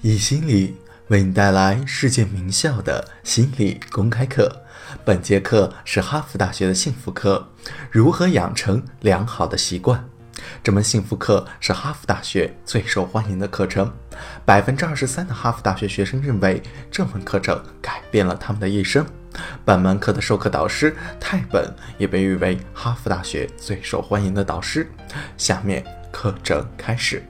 以心理为你带来世界名校的心理公开课。本节课是哈佛大学的幸福课，如何养成良好的习惯？这门幸福课是哈佛大学最受欢迎的课程，百分之二十三的哈佛大学学生认为这门课程改变了他们的一生。本门课的授课导师泰本也被誉为哈佛大学最受欢迎的导师。下面课程开始。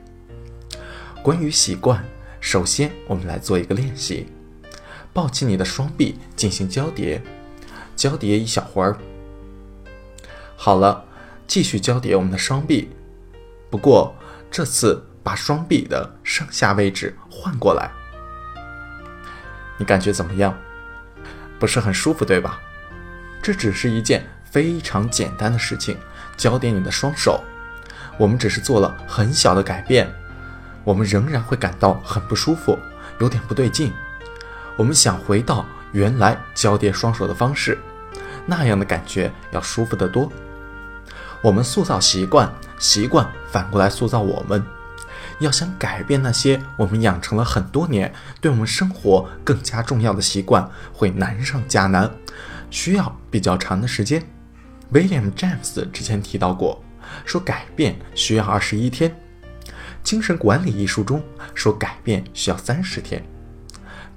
关于习惯，首先我们来做一个练习：抱起你的双臂进行交叠，交叠一小会儿。好了，继续交叠我们的双臂。不过这次把双臂的上下位置换过来，你感觉怎么样？不是很舒服，对吧？这只是一件非常简单的事情，交叠你的双手。我们只是做了很小的改变，我们仍然会感到很不舒服，有点不对劲。我们想回到原来交叠双手的方式，那样的感觉要舒服得多。我们塑造习惯，习惯反过来塑造我们。要想改变那些我们养成了很多年、对我们生活更加重要的习惯，会难上加难，需要比较长的时间。William James 之前提到过，说改变需要二十一天，《精神管理》一书中说改变需要三十天。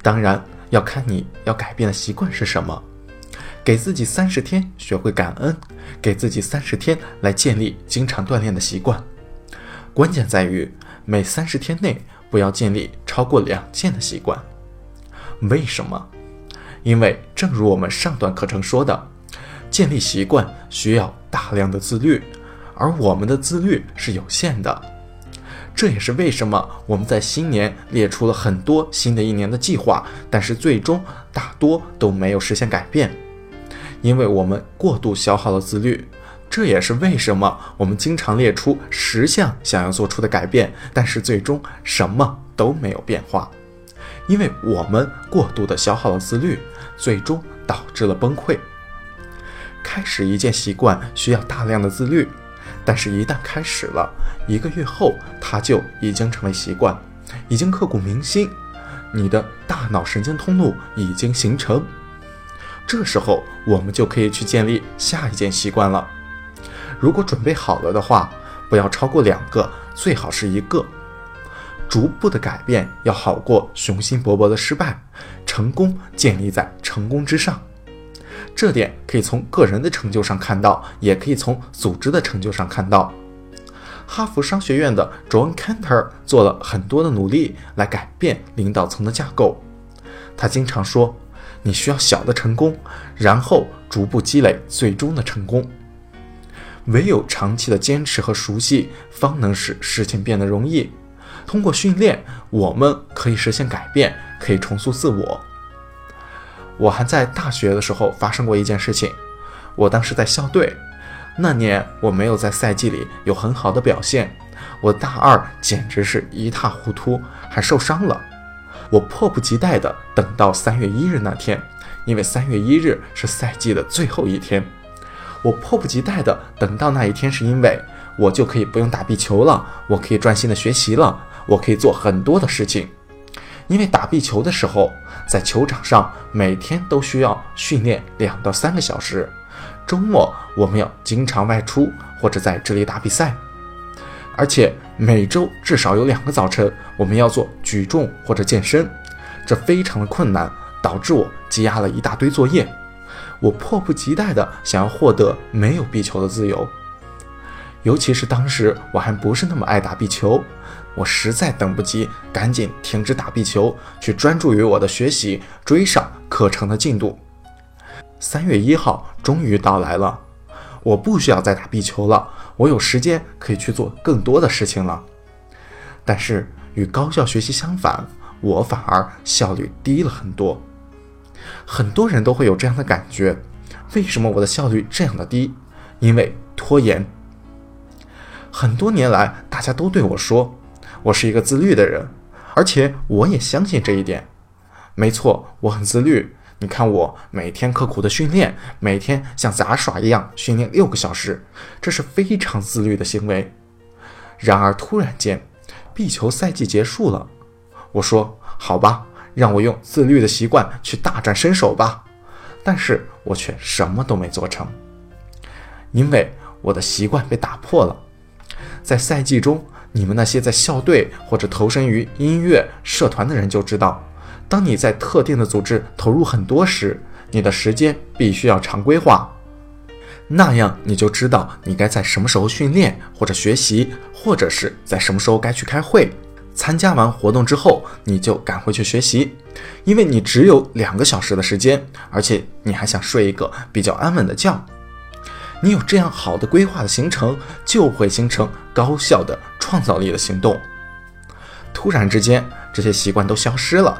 当然要看你要改变的习惯是什么。给自己三十天学会感恩，给自己三十天来建立经常锻炼的习惯。关键在于。每三十天内不要建立超过两件的习惯。为什么？因为正如我们上段课程说的，建立习惯需要大量的自律，而我们的自律是有限的。这也是为什么我们在新年列出了很多新的一年的计划，但是最终大多都没有实现改变，因为我们过度消耗了自律。这也是为什么我们经常列出十项想要做出的改变，但是最终什么都没有变化，因为我们过度的消耗了自律，最终导致了崩溃。开始一件习惯需要大量的自律，但是一旦开始了，一个月后它就已经成为习惯，已经刻骨铭心，你的大脑神经通路已经形成，这时候我们就可以去建立下一件习惯了。如果准备好了的话，不要超过两个，最好是一个。逐步的改变要好过雄心勃勃的失败。成功建立在成功之上，这点可以从个人的成就上看到，也可以从组织的成就上看到。哈佛商学院的 John Cantor 做了很多的努力来改变领导层的架构。他经常说：“你需要小的成功，然后逐步积累最终的成功。”唯有长期的坚持和熟悉，方能使事情变得容易。通过训练，我们可以实现改变，可以重塑自我。我还在大学的时候发生过一件事情，我当时在校队，那年我没有在赛季里有很好的表现，我大二简直是一塌糊涂，还受伤了。我迫不及待地等到三月一日那天，因为三月一日是赛季的最后一天。我迫不及待的等到那一天，是因为我就可以不用打壁球了，我可以专心的学习了，我可以做很多的事情。因为打壁球的时候，在球场上每天都需要训练两到三个小时，周末我们要经常外出或者在这里打比赛，而且每周至少有两个早晨我们要做举重或者健身，这非常的困难，导致我积压了一大堆作业。我迫不及待地想要获得没有壁球的自由，尤其是当时我还不是那么爱打壁球，我实在等不及，赶紧停止打壁球，去专注于我的学习，追上课程的进度。三月一号终于到来了，我不需要再打壁球了，我有时间可以去做更多的事情了。但是与高效学习相反，我反而效率低了很多。很多人都会有这样的感觉，为什么我的效率这样的低？因为拖延。很多年来，大家都对我说，我是一个自律的人，而且我也相信这一点。没错，我很自律。你看，我每天刻苦的训练，每天像杂耍一样训练六个小时，这是非常自律的行为。然而，突然间，壁球赛季结束了，我说好吧，让我用自律的习惯去大展身手吧。但是我却什么都没做成，因为我的习惯被打破了。在赛季中，你们那些在校队或者投身于音乐社团的人就知道，当你在特定的组织投入很多时，你的时间必须要常规化。那样你就知道你该在什么时候训练或者学习，或者是在什么时候该去开会。参加完活动之后，你就赶回去学习，因为你只有两个小时的时间，而且你还想睡一个比较安稳的觉。你有这样好的规划的行程，就会形成高效的创造力的行动。突然之间，这些习惯都消失了，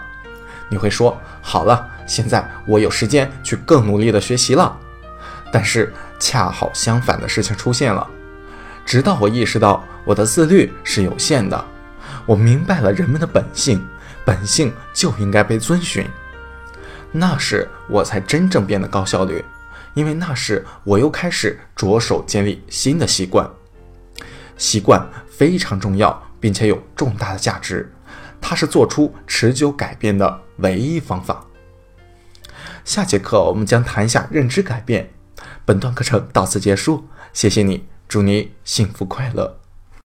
你会说：“好了，现在我有时间去更努力的学习了。”但是恰好相反的事情出现了。直到我意识到我的自律是有限的。我明白了人们的本性，本性就应该被遵循。那时我才真正变得高效率，因为那时我又开始着手建立新的习惯。习惯非常重要，并且有重大的价值，它是做出持久改变的唯一方法。下节课我们将谈一下认知改变。本段课程到此结束，谢谢你，祝你幸福快乐。